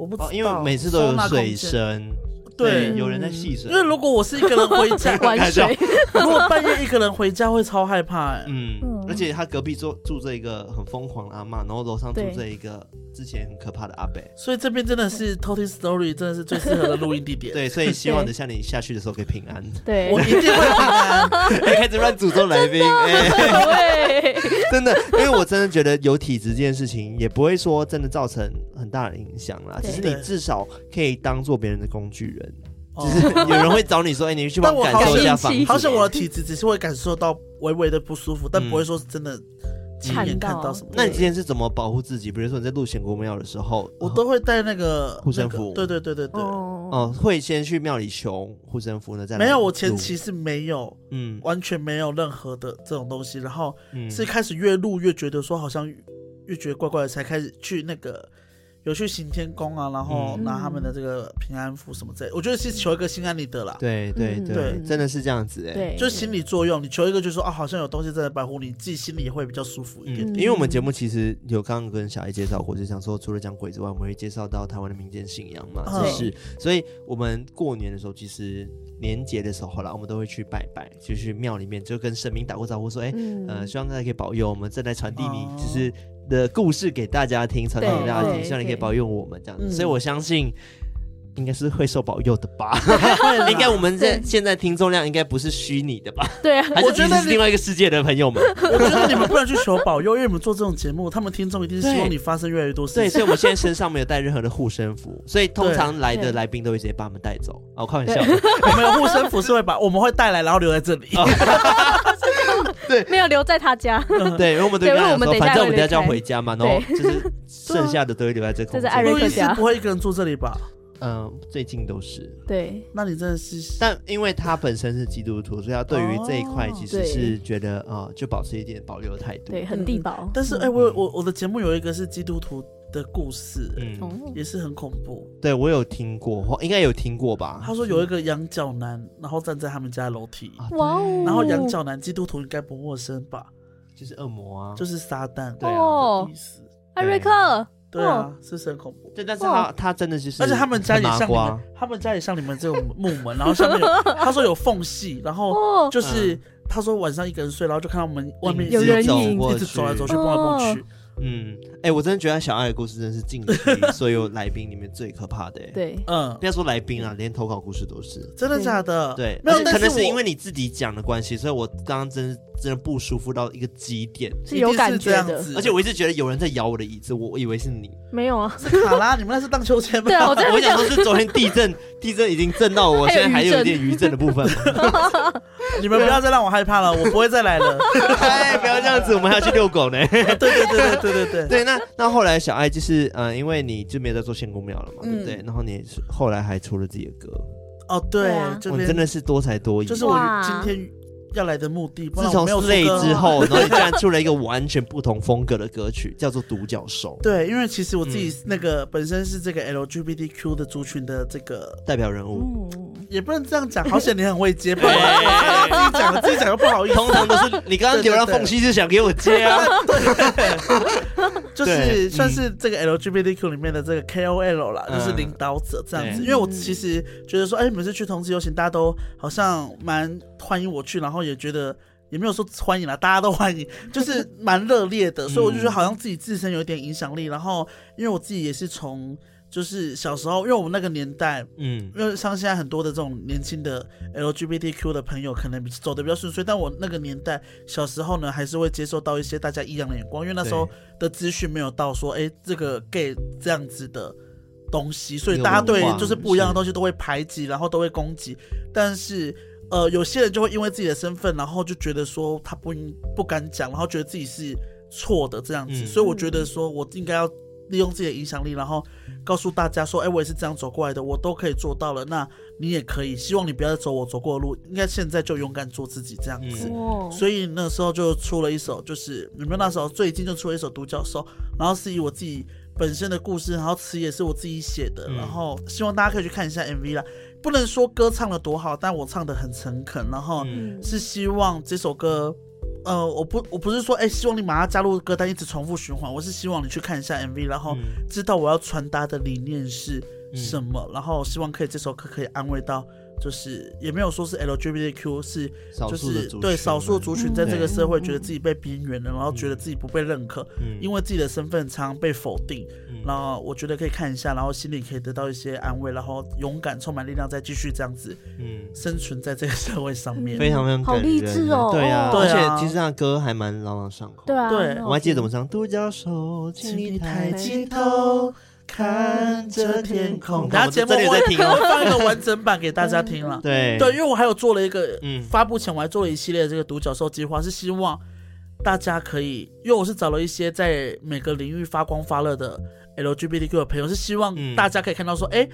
我不知道，因为每次都有水声。对，有人在戏声。因为如果我是一个人回家，玩水。如果半夜一个人回家，会超害怕哎。嗯，而且他隔壁住住着一个很疯狂的阿妈，然后楼上住着一个之前很可怕的阿伯。所以这边真的是偷听 story，真的是最适合的录音地点。对，所以希望等下你下去的时候可以平安。对，我一定会平安。开始乱诅咒来宾。哎，真的，因为我真的觉得有体质这件事情，也不会说真的造成很大的影响啦。只是你至少可以当做别人的工具人。就是 有人会找你说：“哎，你去帮我感受一下房子。”好像我的体质只是会感受到微微的不舒服，但不会说是真的亲眼看到什么。那你今天是怎么保护自己？比如说你在录显姑庙的时候，我都会带那个护身符。对对对对对。哦，会先去庙里求护身符呢？在没有，我前期是没有，嗯，完全没有任何的这种东西。然后是开始越录越觉得说好像越觉得怪怪的，才开始去那个。有去行天宫啊，然后拿他们的这个平安符什么之类，我觉得是求一个心安理得啦。对对对，真的是这样子哎，对，就是心理作用。你求一个，就是说啊，好像有东西在保护你，自己心里也会比较舒服一点。因为我们节目其实有刚刚跟小艾介绍过，就想说除了讲鬼之外，我们会介绍到台湾的民间信仰嘛，就是，所以我们过年的时候，其实年节的时候啦，我们都会去拜拜，就去庙里面就跟神明打过招呼，说，哎，呃，希望大家可以保佑我们，正在传递你，就是。的故事给大家听，传递给大家听，希望你可以保佑我们这样子，所以我相信应该是会受保佑的吧。应该我们在现在听众量应该不是虚拟的吧？对啊，还是其实是另外一个世界的朋友们。我觉得你们不能去求保佑，因为我们做这种节目，他们听众一定是希望你发生越来越多事情。对，所以我们现在身上没有带任何的护身符，所以通常来的来宾都会直接把我们带走。哦，开玩笑，我们有护身符是会把我们会带来，然后留在这里。对，没有留在他家。对，因为我们都跟他说，反正我们等下就要回家嘛，然后就是剩下的都会留在这空间。这是艾瑞克家，不会一个人住这里吧？嗯，最近都是。对，那你真的是……但因为他本身是基督徒，所以他对于这一块其实是觉得啊，就保持一点保留的态度。对，很地保。但是，哎，我我我的节目有一个是基督徒的故事，嗯，也是很恐怖。对，我有听过，应该有听过吧？他说有一个羊角男，然后站在他们家楼梯，哇哦！然后羊角男基督徒应该不陌生吧？就是恶魔啊，就是撒旦，对啊，意思。艾瑞克，对啊，是不是很恐怖？对，但是他他真的就是，而且他们家里像你们，他们家里像你们这种木门，然后上面有 他说有缝隙，然后就是他说晚上一个人睡，然后就看到我们外面有人影一直走来走去，蹦来蹦去。嗯，哎、欸，我真的觉得小爱的故事真是近期所有来宾里面最可怕的。对，嗯，不要说来宾啊，连投稿故事都是。真的假的？对，没有，可能是因为你自己讲的关系，所以我刚刚真真的不舒服到一个极点，是有感觉的。而且我一直觉得有人在咬我的椅子，我以为是你，没有啊，是卡拉，你们那是荡秋千吗？对，我想讲说是昨天地震，地震已经震到我现在还有一点余震的部分。你们不要再让我害怕了，我不会再来了。哎，不要这样子，我们还要去遛狗呢。对对对对对对对。对，那那后来小爱就是嗯，因为你就没有在做仙公庙了嘛，对不对？然后你后来还出了自己的歌。哦，对，我真的是多才多艺，就是我今天。要来的目的，自从《Slay》之后，然后你居然出了一个完全不同风格的歌曲，叫做《独角兽》。对，因为其实我自己那个本身是这个 LGBTQ 的族群的这个代表人物，也不能这样讲。好险你很会接，不然自己讲，自己讲又不好意思。通常都是你刚刚流浪缝隙是想给我接啊，就是算是这个 LGBTQ 里面的这个 KOL 啦，就是领导者这样子。因为我其实觉得说，哎，每次去同志游行，大家都好像蛮欢迎我去，然后。也觉得也没有说欢迎啦，大家都欢迎，就是蛮热烈的，所以我就觉得好像自己自身有一点影响力。然后，因为我自己也是从就是小时候，因为我们那个年代，嗯，因为像现在很多的这种年轻的 LGBTQ 的朋友，可能走的比较顺遂，但我那个年代小时候呢，还是会接受到一些大家异样的眼光，因为那时候的资讯没有到说，哎，这个 gay 这样子的东西，所以大家对就是不一样的东西都会排挤，然后都会攻击，但是。呃，有些人就会因为自己的身份，然后就觉得说他不应不敢讲，然后觉得自己是错的这样子。嗯、所以我觉得说我应该要利用自己的影响力，然后告诉大家说，哎，我也是这样走过来的，我都可以做到了。那你也可以，希望你不要再走我走过的路，应该现在就勇敢做自己这样子。嗯、所以那时候就出了一首，就是你们那时候最近就出了一首《独角兽》，然后是以我自己本身的故事，然后词也是我自己写的，嗯、然后希望大家可以去看一下 MV 啦。不能说歌唱的多好，但我唱的很诚恳，然后是希望这首歌，呃，我不我不是说，哎，希望你马上加入歌单，一直重复循环，我是希望你去看一下 MV，然后知道我要传达的理念是什么，嗯、然后希望可以这首歌可以安慰到。就是也没有说是 LGBTQ 是就是对少数族群在这个社会觉得自己被边缘了，然后觉得自己不被认可，因为自己的身份常被否定。然后我觉得可以看一下，然后心里可以得到一些安慰，然后勇敢、充满力量，再继续这样子，嗯，生存在这个社会上面。非常非常好励志哦，对啊，而且其实他歌还蛮朗朗上口。对啊，对，我还记得怎么唱，独角兽，请你抬起头。看着天空，然后节目我会听，我放一个完整版给大家听了。对对，因为我还有做了一个，嗯，发布前我还做了一系列这个独角兽计划，是希望大家可以，因为我是找了一些在每个领域发光发热的 LGBTQ 的朋友，是希望大家可以看到说，哎。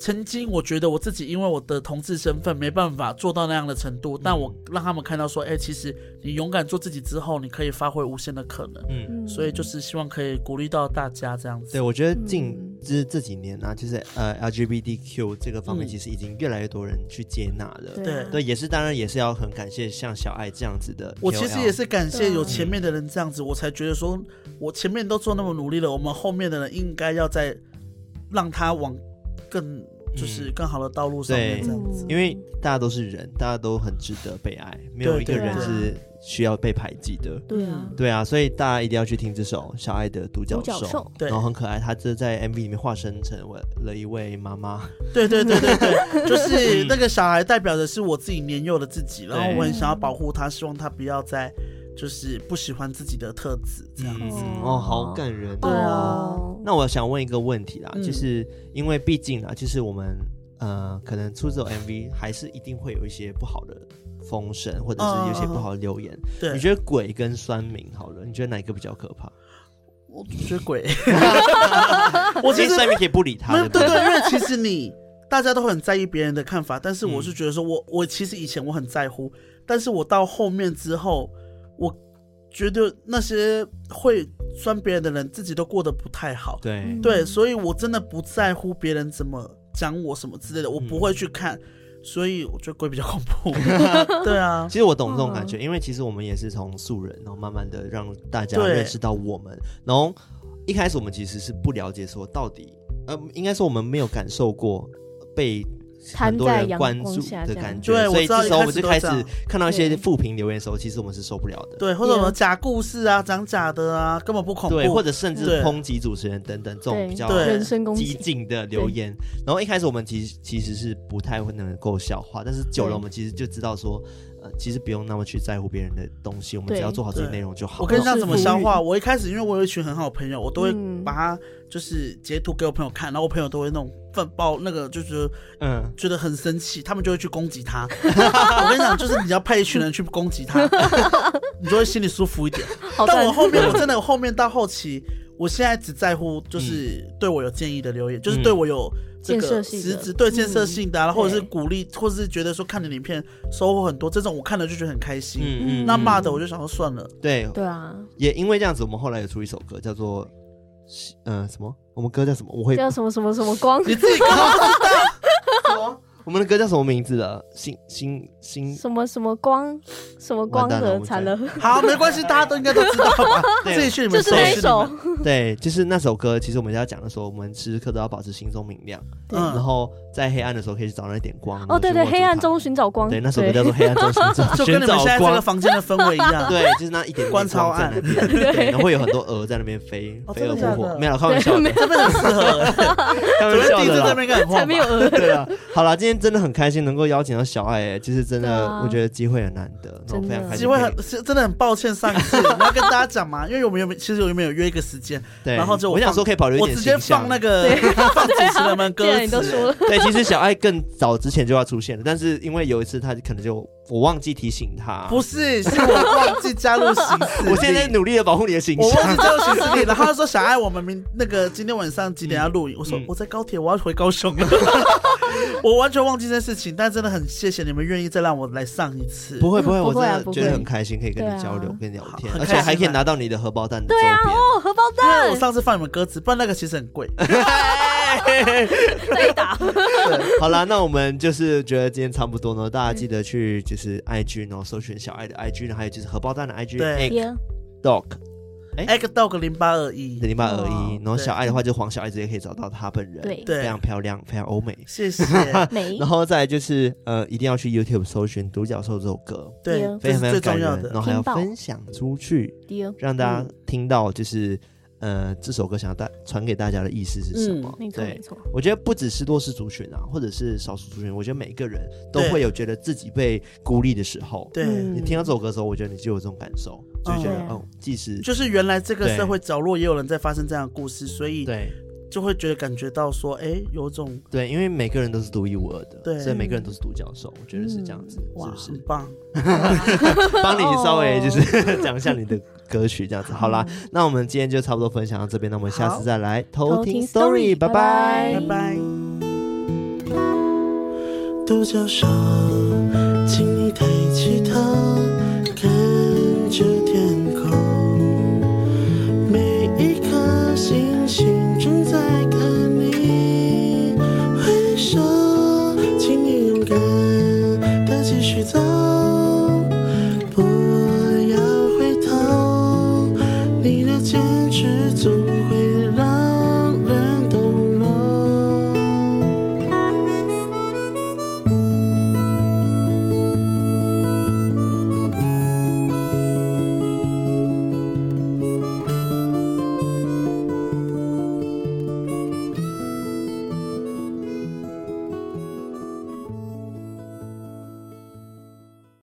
曾经我觉得我自己因为我的同志身份没办法做到那样的程度，但我让他们看到说，哎，其实你勇敢做自己之后，你可以发挥无限的可能。嗯，所以就是希望可以鼓励到大家这样子。对，我觉得近这这几年呢，就是呃 LGBTQ 这个方面，其实已经越来越多人去接纳了。对对，也是当然也是要很感谢像小爱这样子的。我其实也是感谢有前面的人这样子，我才觉得说我前面都做那么努力了，我们后面的人应该要再让他往。更就是更好的道路上面这样子，因为大家都是人，大家都很值得被爱，没有一个人是需要被排挤的。对啊，对啊，所以大家一定要去听这首小爱的独角兽，对，然后很可爱，他这在 MV 里面化身成为了一位妈妈。对对对对对，就是那个小孩代表的是我自己年幼的自己，然后我很想要保护他，希望他不要再。就是不喜欢自己的特质这样子、嗯、哦，好感人。对啊，那我想问一个问题啦，嗯、就是因为毕竟啊，就是我们呃，可能出这种 MV 还是一定会有一些不好的风声，或者是有些不好的留言。对、嗯，你觉得鬼跟酸民好了，你觉得哪一个比较可怕？我觉得鬼。我其实酸民可以不理他。对对对，因为其实你大家都很在意别人的看法，但是我是觉得说我，我我其实以前我很在乎，但是我到后面之后。我觉得那些会酸别人的人，自己都过得不太好。对对，所以我真的不在乎别人怎么讲我什么之类的，我不会去看。嗯、所以我觉得鬼比较恐怖。对啊，其实我懂这种感觉，因为其实我们也是从素人，然后慢慢的让大家认识到我们。然后一开始我们其实是不了解说到底，呃，应该说我们没有感受过被。很多人关注的感觉，所以这时候我们就开始看到一些负评留言的时候，其实我们是受不了的。对，或者什么假故事啊，讲假的啊，根本不恐怖。对，或者甚至抨击主持人等等这种比较激进的留言。然后一开始我们其实其实是不太会能够消化，但是久了我们其实就知道说，呃，其实不用那么去在乎别人的东西，我们只要做好自己内容就好。我跟你讲怎么消化，我一开始因为我有一群很好的朋友，我都会把他就是截图给我朋友看，然后我朋友都会那种。愤爆那个就是，嗯，觉得很生气，他们就会去攻击他。我跟你讲，就是你要派一群人去攻击他，你就会心里舒服一点。但我后面我真的后面到后期，我现在只在乎就是对我有建议的留言，就是对我有这个实质对建设性的，然后或者是鼓励，或者是觉得说看你的影片收获很多，这种我看了就觉得很开心。嗯嗯，那骂的我就想说算了。对对啊，也因为这样子，我们后来有出一首歌叫做。嗯，什么？我们歌叫什么？我会叫什么什么什么光？你自己。我们的歌叫什么名字的？星星星什么什么光？什么光的惨了？好，没关系，大家都应该都知道吧？自己去你们搜。就是那首。对，就是那首歌。其实我们要讲的时候，我们时时刻都要保持心中明亮。嗯。然后在黑暗的时候，可以去找那点光。哦，对对，黑暗中寻找光。对，那首歌叫做《黑暗中寻找光》，就跟你们现在这个房间的氛围一样。对，就是那一点光超暗。对，然后会有很多鹅在那边飞，飞蛾扑火。没有，开玩笑，真的很适合。开玩笑的。第一次在那边干才没有鹅。对啊。好了，今天真的很开心能够邀请到小艾，就是真的，我觉得机会很难得，真的非常开心。机会很是真的很抱歉，上一次你要跟大家讲嘛，因为我们有其实我们有约一个时间，对，然后就我想说可以保留一点，我直接放那个 放主持人们歌词。对，其实小爱更早之前就要出现了，但是因为有一次他可能就。我忘记提醒他，不是，是我忘记加入行事。我现在努力的保护你的形象。我忘记加入行事历，然后他说：“小爱，我们明那个今天晚上几点要录影？”我说：“我在高铁，我要回高雄了。”我完全忘记这件事情，但真的很谢谢你们愿意再让我来上一次。不会不会，我真的觉得很开心，可以跟你交流、跟你聊天，而且还可以拿到你的荷包蛋的周边。对啊，哦，荷包蛋。我上次放你们鸽子，不然那个其实很贵。再打。好了，那我们就是觉得今天差不多呢，大家记得去就是 IG，然后搜寻小爱的 IG，然后还有就是荷包蛋的 IG，对，egg dog，哎，egg dog 零八二一，零八二一，然后小爱的话就黄小爱直接可以找到她本人，对，非常漂亮，非常欧美，谢谢。然后再来就是呃，一定要去 YouTube 搜寻《独角兽》这首歌，对，非常非常感人，然后还要分享出去，让大家听到就是。呃，这首歌想要带传给大家的意思是什么？没错没错，我觉得不只是弱势族群啊，或者是少数族群，我觉得每个人都会有觉得自己被孤立的时候。对，你听到这首歌的时候，我觉得你就有这种感受，就觉得哦，即使就是原来这个社会角落也有人在发生这样的故事，所以对，就会觉得感觉到说，哎，有种对，因为每个人都是独一无二的，对，所以每个人都是独角兽，我觉得是这样子，是不是？很棒，帮你稍微就是 讲一下你的。歌曲这样子，好啦，那我们今天就差不多分享到这边，那我们下次再来偷听 story，拜拜，拜拜。独角兽。